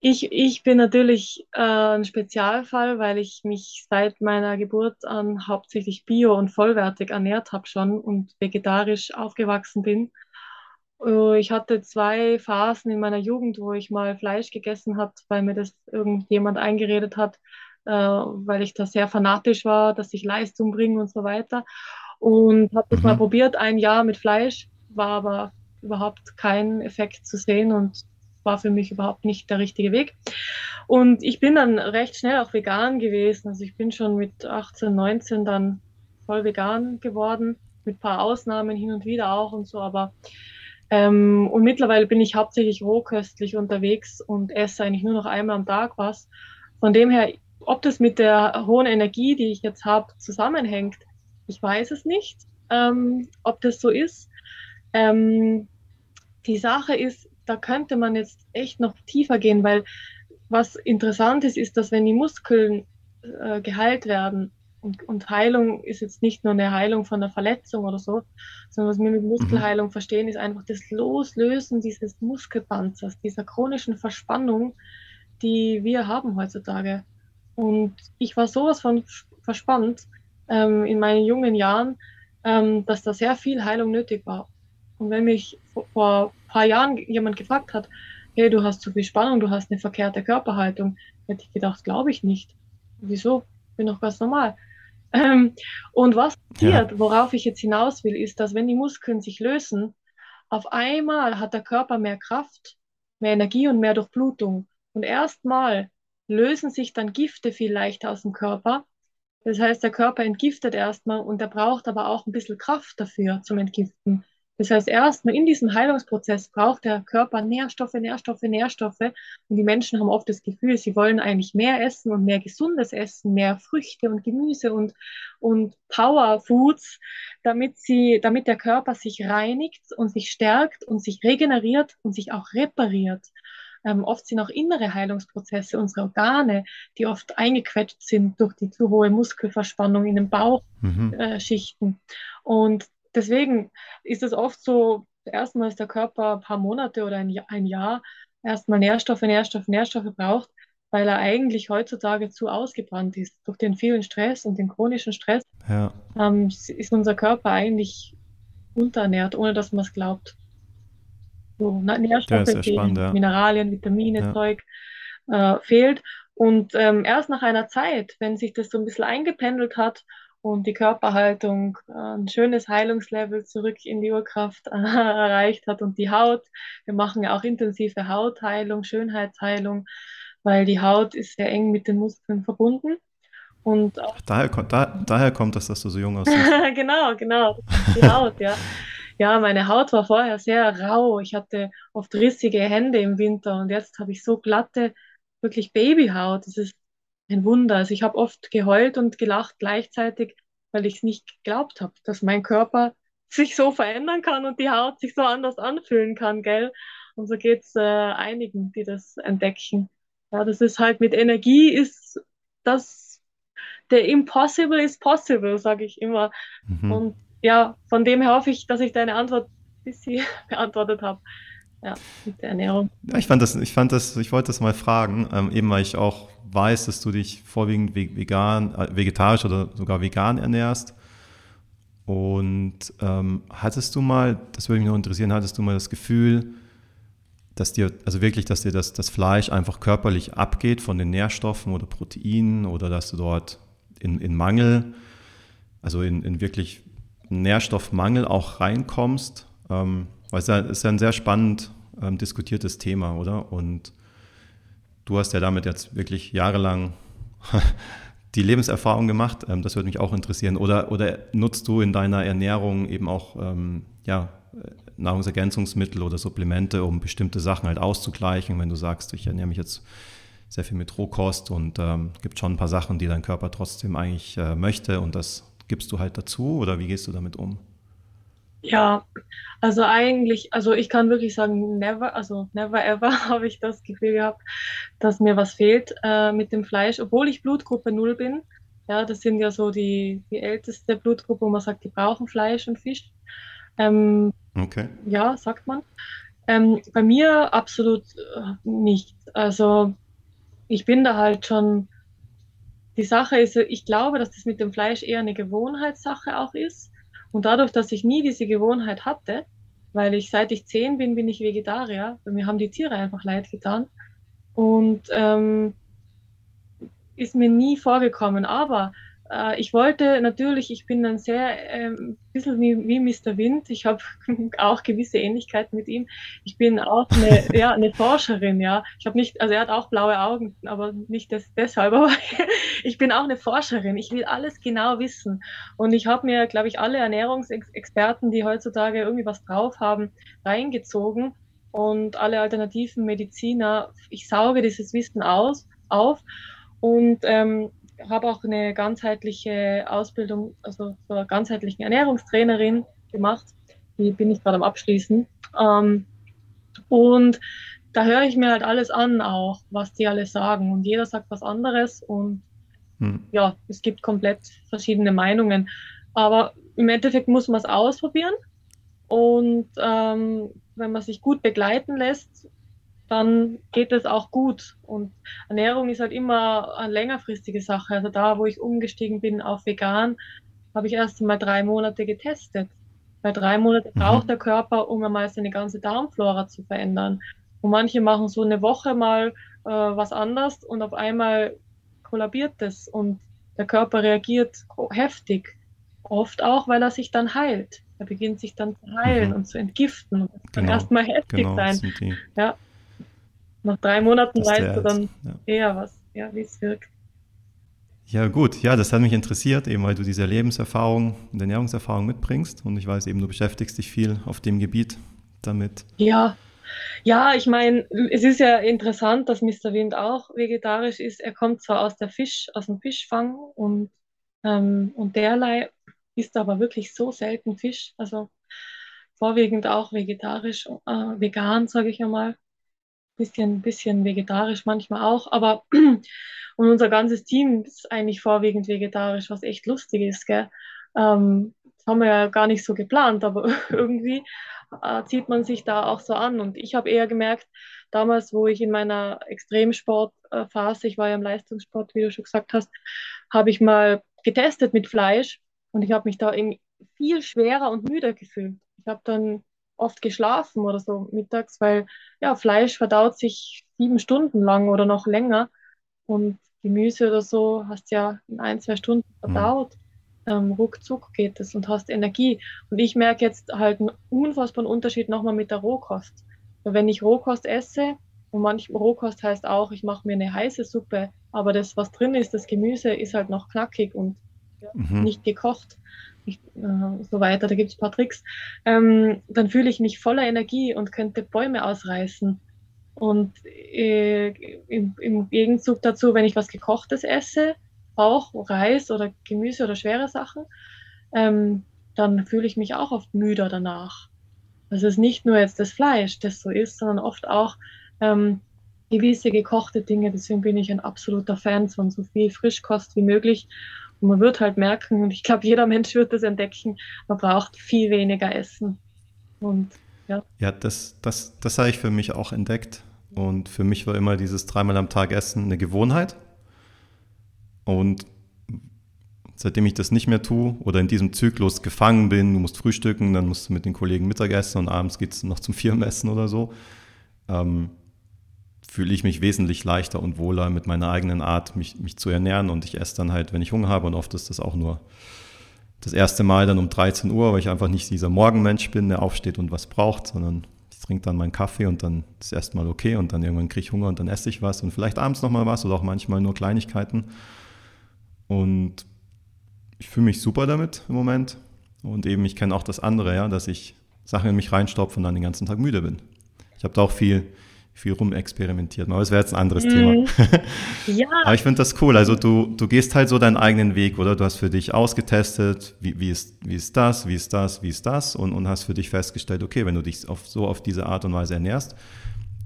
ich, ich bin natürlich äh, ein Spezialfall, weil ich mich seit meiner Geburt an hauptsächlich bio und vollwertig ernährt habe schon und vegetarisch aufgewachsen bin. Äh, ich hatte zwei Phasen in meiner Jugend, wo ich mal Fleisch gegessen habe, weil mir das irgendjemand eingeredet hat, äh, weil ich da sehr fanatisch war, dass ich Leistung bringe und so weiter. Und habe das mhm. mal probiert, ein Jahr mit Fleisch, war aber überhaupt kein Effekt zu sehen und war für mich überhaupt nicht der richtige Weg. Und ich bin dann recht schnell auch vegan gewesen. Also ich bin schon mit 18, 19 dann voll vegan geworden, mit ein paar Ausnahmen hin und wieder auch und so, aber ähm, und mittlerweile bin ich hauptsächlich rohköstlich unterwegs und esse eigentlich nur noch einmal am Tag was. Von dem her, ob das mit der hohen Energie, die ich jetzt habe, zusammenhängt, ich weiß es nicht, ähm, ob das so ist. Ähm, die Sache ist, da könnte man jetzt echt noch tiefer gehen, weil was interessant ist, ist, dass wenn die Muskeln äh, geheilt werden, und, und, Heilung ist jetzt nicht nur eine Heilung von einer Verletzung oder so, sondern was wir mit Muskelheilung mhm. verstehen, ist einfach das Loslösen dieses Muskelpanzers, dieser chronischen Verspannung, die wir haben heutzutage. Und ich war sowas von verspannt ähm, in meinen jungen Jahren, ähm, dass da sehr viel Heilung nötig war. Und wenn mich vor ein paar Jahren jemand gefragt hat, hey, du hast zu viel Spannung, du hast eine verkehrte Körperhaltung, hätte ich gedacht, glaube ich nicht. Wieso? Bin doch ganz normal. Ähm, und was passiert, ja. worauf ich jetzt hinaus will, ist, dass wenn die Muskeln sich lösen, auf einmal hat der Körper mehr Kraft, mehr Energie und mehr Durchblutung. Und erstmal lösen sich dann Gifte viel leichter aus dem Körper. Das heißt, der Körper entgiftet erstmal und er braucht aber auch ein bisschen Kraft dafür zum Entgiften. Das heißt, erstmal in diesem Heilungsprozess braucht der Körper Nährstoffe, Nährstoffe, Nährstoffe. Und die Menschen haben oft das Gefühl, sie wollen eigentlich mehr essen und mehr gesundes Essen, mehr Früchte und Gemüse und, und Power Foods, damit sie, damit der Körper sich reinigt und sich stärkt und sich regeneriert und sich auch repariert. Ähm, oft sind auch innere Heilungsprozesse unsere Organe, die oft eingequetscht sind durch die zu hohe Muskelverspannung in den Bauchschichten. Mhm. Äh, und deswegen ist es oft so, erstmal ist der Körper ein paar Monate oder ein Jahr, ein Jahr erstmal Nährstoffe, Nährstoffe, Nährstoffe braucht, weil er eigentlich heutzutage zu ausgebrannt ist. Durch den vielen Stress und den chronischen Stress ja. ähm, ist unser Körper eigentlich unterernährt, ohne dass man es glaubt. So, Nährstoffe ja, fehlen, spannend, ja. Mineralien, Vitamine, Zeug äh, fehlt. Und ähm, erst nach einer Zeit, wenn sich das so ein bisschen eingependelt hat und die Körperhaltung äh, ein schönes Heilungslevel zurück in die Urkraft äh, erreicht hat und die Haut, wir machen ja auch intensive Hautheilung, Schönheitsheilung, weil die Haut ist sehr eng mit den Muskeln verbunden. Und auch daher, da, daher kommt das, dass du so jung aussiehst. genau, genau. Die Haut, ja. Ja, meine Haut war vorher sehr rau. Ich hatte oft rissige Hände im Winter und jetzt habe ich so glatte, wirklich Babyhaut. Das ist ein Wunder. Also ich habe oft geheult und gelacht gleichzeitig, weil ich es nicht geglaubt habe, dass mein Körper sich so verändern kann und die Haut sich so anders anfühlen kann, gell? Und so geht es äh, einigen, die das entdecken. Ja, das ist halt mit Energie ist das, der Impossible is possible, sage ich immer. Mhm. Und ja, von dem her hoffe ich, dass ich deine Antwort ein bisschen beantwortet habe. Ja, mit der Ernährung. Ja, ich fand das, ich fand das, ich wollte das mal fragen, ähm, eben weil ich auch weiß, dass du dich vorwiegend vegan, äh, vegetarisch oder sogar vegan ernährst. Und ähm, hattest du mal, das würde mich noch interessieren, hattest du mal das Gefühl, dass dir, also wirklich, dass dir das, das Fleisch einfach körperlich abgeht von den Nährstoffen oder Proteinen oder dass du dort in, in Mangel, also in, in wirklich Nährstoffmangel auch reinkommst? Ähm, weil es ist ja ein sehr spannend ähm, diskutiertes Thema, oder? Und du hast ja damit jetzt wirklich jahrelang die Lebenserfahrung gemacht. Ähm, das würde mich auch interessieren. Oder, oder nutzt du in deiner Ernährung eben auch ähm, ja, Nahrungsergänzungsmittel oder Supplemente, um bestimmte Sachen halt auszugleichen? Wenn du sagst, ich ernähre mich jetzt sehr viel mit Rohkost und ähm, gibt schon ein paar Sachen, die dein Körper trotzdem eigentlich äh, möchte und das gibst du halt dazu oder wie gehst du damit um? Ja, also eigentlich, also ich kann wirklich sagen, never, also never ever habe ich das Gefühl gehabt, dass mir was fehlt äh, mit dem Fleisch, obwohl ich Blutgruppe 0 bin. Ja, das sind ja so die, die älteste Blutgruppe, wo man sagt, die brauchen Fleisch und Fisch. Ähm, okay. Ja, sagt man. Ähm, bei mir absolut äh, nicht. Also ich bin da halt schon, die Sache ist, ich glaube, dass das mit dem Fleisch eher eine Gewohnheitssache auch ist. Und dadurch, dass ich nie diese Gewohnheit hatte, weil ich seit ich zehn bin, bin ich Vegetarier, weil mir haben die Tiere einfach leid getan. Und ähm, ist mir nie vorgekommen. Aber äh, ich wollte natürlich, ich bin ein sehr, ähm, bisschen wie, wie Mr. Wind. Ich habe auch gewisse Ähnlichkeiten mit ihm. Ich bin auch eine, ja, eine Forscherin, ja. Ich habe nicht, also er hat auch blaue Augen, aber nicht des, deshalb, aber ich bin auch eine Forscherin. Ich will alles genau wissen. Und ich habe mir, glaube ich, alle Ernährungsexperten, die heutzutage irgendwie was drauf haben, reingezogen und alle alternativen Mediziner. Ich sauge dieses Wissen aus, auf und ähm, habe auch eine ganzheitliche Ausbildung, also zur ganzheitlichen Ernährungstrainerin gemacht. Die bin ich gerade am Abschließen. Ähm, und da höre ich mir halt alles an, auch was die alle sagen. Und jeder sagt was anderes. Und hm. ja, es gibt komplett verschiedene Meinungen. Aber im Endeffekt muss man es ausprobieren. Und ähm, wenn man sich gut begleiten lässt, dann geht es auch gut. Und Ernährung ist halt immer eine längerfristige Sache. Also da, wo ich umgestiegen bin auf vegan, habe ich erst einmal drei Monate getestet. Weil drei Monate mhm. braucht der Körper, um einmal seine ganze Darmflora zu verändern. Und manche machen so eine Woche mal äh, was anders und auf einmal kollabiert es und der Körper reagiert heftig. Oft auch, weil er sich dann heilt. Er beginnt sich dann zu heilen mhm. und zu entgiften. Und das genau. kann erstmal heftig genau, sein. Ja. Nach drei Monaten weißt du dann ja. eher was, ja, wie es wirkt. Ja, gut. Ja, das hat mich interessiert, eben weil du diese Lebenserfahrung und Ernährungserfahrung mitbringst. Und ich weiß eben, du beschäftigst dich viel auf dem Gebiet damit. Ja, ja, ich meine, es ist ja interessant, dass Mr. Wind auch vegetarisch ist. Er kommt zwar aus der Fisch, aus dem Fischfang und, ähm, und derlei isst aber wirklich so selten Fisch. Also vorwiegend auch vegetarisch, äh, vegan, sage ich einmal bisschen, bisschen vegetarisch manchmal auch, aber und unser ganzes Team ist eigentlich vorwiegend vegetarisch, was echt lustig ist, gell? Ähm, das haben wir ja gar nicht so geplant, aber irgendwie äh, zieht man sich da auch so an. Und ich habe eher gemerkt, damals, wo ich in meiner Extremsportphase, ich war ja im Leistungssport, wie du schon gesagt hast, habe ich mal getestet mit Fleisch und ich habe mich da viel schwerer und müder gefühlt. Ich habe dann oft geschlafen oder so mittags, weil ja, Fleisch verdaut sich sieben Stunden lang oder noch länger. und Gemüse oder so hast ja in ein, zwei Stunden mhm. verdaut. Mhm. Ähm, ruckzuck geht es und hast Energie. Und ich merke jetzt halt einen unfassbaren Unterschied nochmal mit der Rohkost. Wenn ich Rohkost esse, und manchmal Rohkost heißt auch, ich mache mir eine heiße Suppe, aber das, was drin ist, das Gemüse, ist halt noch knackig und mhm. nicht gekocht. Ich, äh, so weiter, da gibt es ein paar Tricks. Ähm, dann fühle ich mich voller Energie und könnte Bäume ausreißen. Und äh, im, im, Gegenzug dazu, wenn ich was Gekochtes esse, auch Reis oder Gemüse oder schwere Sachen, ähm, dann fühle ich mich auch oft müder danach. Also es ist nicht nur jetzt das Fleisch, das so ist, sondern oft auch ähm, gewisse gekochte Dinge. Deswegen bin ich ein absoluter Fan von so viel Frischkost wie möglich. Und man wird halt merken, und ich glaube, jeder Mensch wird das entdecken, man braucht viel weniger Essen. Und ja. Ja, das, das, das habe ich für mich auch entdeckt. Und für mich war immer dieses dreimal am Tag Essen eine Gewohnheit. Und seitdem ich das nicht mehr tue oder in diesem Zyklus gefangen bin, du musst frühstücken, dann musst du mit den Kollegen Mittagessen und abends geht es noch zum Firmenessen oder so, ähm, fühle ich mich wesentlich leichter und wohler mit meiner eigenen Art, mich, mich zu ernähren. Und ich esse dann halt, wenn ich Hunger habe. Und oft ist das auch nur das erste Mal dann um 13 Uhr, weil ich einfach nicht dieser Morgenmensch bin, der aufsteht und was braucht, sondern ich trinke dann meinen Kaffee und dann ist erstmal okay und dann irgendwann kriege ich Hunger und dann esse ich was und vielleicht abends nochmal was oder auch manchmal nur Kleinigkeiten. Und ich fühle mich super damit im Moment. Und eben, ich kenne auch das andere, ja, dass ich Sachen in mich reinstopfe und dann den ganzen Tag müde bin. Ich habe da auch viel viel rumexperimentiert. Aber das wäre jetzt ein anderes mm. Thema. ja. Aber ich finde das cool. Also du, du gehst halt so deinen eigenen Weg, oder? Du hast für dich ausgetestet, wie, wie, ist, wie ist das, wie ist das, wie ist das und, und hast für dich festgestellt, okay, wenn du dich auf, so auf diese Art und Weise ernährst,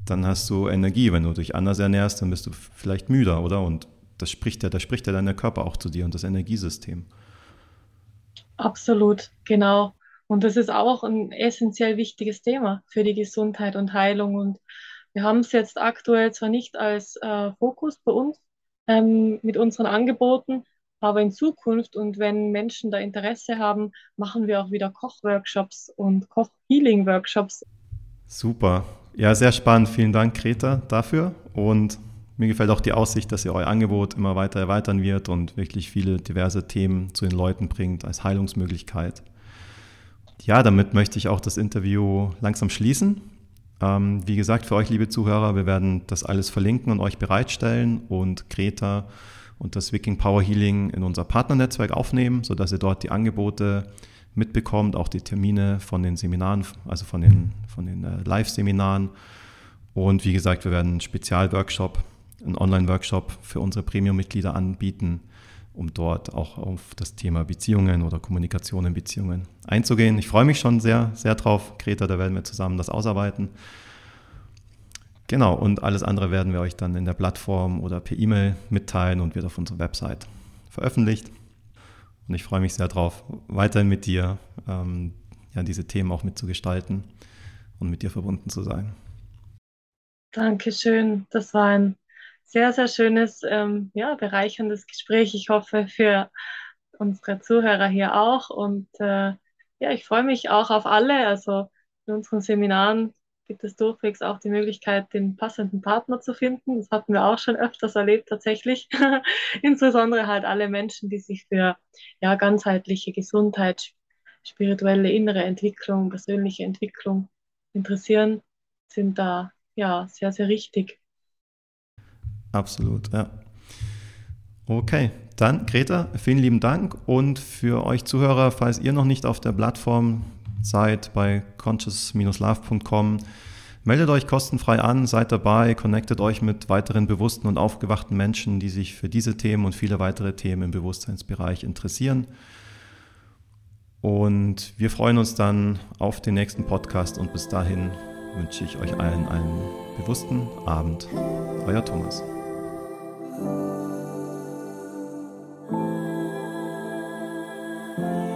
dann hast du Energie. Wenn du dich anders ernährst, dann bist du vielleicht müder, oder? Und das spricht ja, da spricht ja dein Körper auch zu dir und das Energiesystem. Absolut, genau. Und das ist auch ein essentiell wichtiges Thema für die Gesundheit und Heilung und wir haben es jetzt aktuell zwar nicht als äh, Fokus bei uns ähm, mit unseren Angeboten, aber in Zukunft und wenn Menschen da Interesse haben, machen wir auch wieder Kochworkshops und Koch-Healing-Workshops. Super. Ja, sehr spannend. Vielen Dank, Greta, dafür. Und mir gefällt auch die Aussicht, dass ihr euer Angebot immer weiter erweitern wird und wirklich viele diverse Themen zu den Leuten bringt als Heilungsmöglichkeit. Ja, damit möchte ich auch das Interview langsam schließen. Ähm, wie gesagt, für euch, liebe Zuhörer, wir werden das alles verlinken und euch bereitstellen und Greta und das Viking Power Healing in unser Partnernetzwerk aufnehmen, sodass ihr dort die Angebote mitbekommt, auch die Termine von den Seminaren, also von den, von den äh, Live-Seminaren. Und wie gesagt, wir werden einen Spezialworkshop, einen Online-Workshop für unsere Premium-Mitglieder anbieten, um dort auch auf das Thema Beziehungen oder Kommunikation in Beziehungen einzugehen. Ich freue mich schon sehr, sehr drauf. Greta, da werden wir zusammen das ausarbeiten. Genau, und alles andere werden wir euch dann in der Plattform oder per E-Mail mitteilen und wird auf unserer Website veröffentlicht. Und ich freue mich sehr drauf, weiterhin mit dir ähm, ja, diese Themen auch mitzugestalten und mit dir verbunden zu sein. Dankeschön. Das war ein sehr, sehr schönes, ähm, ja, bereicherndes Gespräch. Ich hoffe für unsere Zuhörer hier auch. Und äh, ja, ich freue mich auch auf alle. Also in unseren Seminaren gibt es durchwegs auch die Möglichkeit, den passenden Partner zu finden. Das hatten wir auch schon öfters erlebt, tatsächlich. Insbesondere halt alle Menschen, die sich für ja, ganzheitliche Gesundheit, spirituelle innere Entwicklung, persönliche Entwicklung interessieren, sind da ja sehr, sehr richtig. Absolut, ja. Okay, dann Greta, vielen lieben Dank und für euch Zuhörer, falls ihr noch nicht auf der Plattform seid bei conscious-love.com, meldet euch kostenfrei an, seid dabei, connectet euch mit weiteren bewussten und aufgewachten Menschen, die sich für diese Themen und viele weitere Themen im Bewusstseinsbereich interessieren. Und wir freuen uns dann auf den nächsten Podcast und bis dahin wünsche ich euch allen einen bewussten Abend. Euer Thomas. Thank you.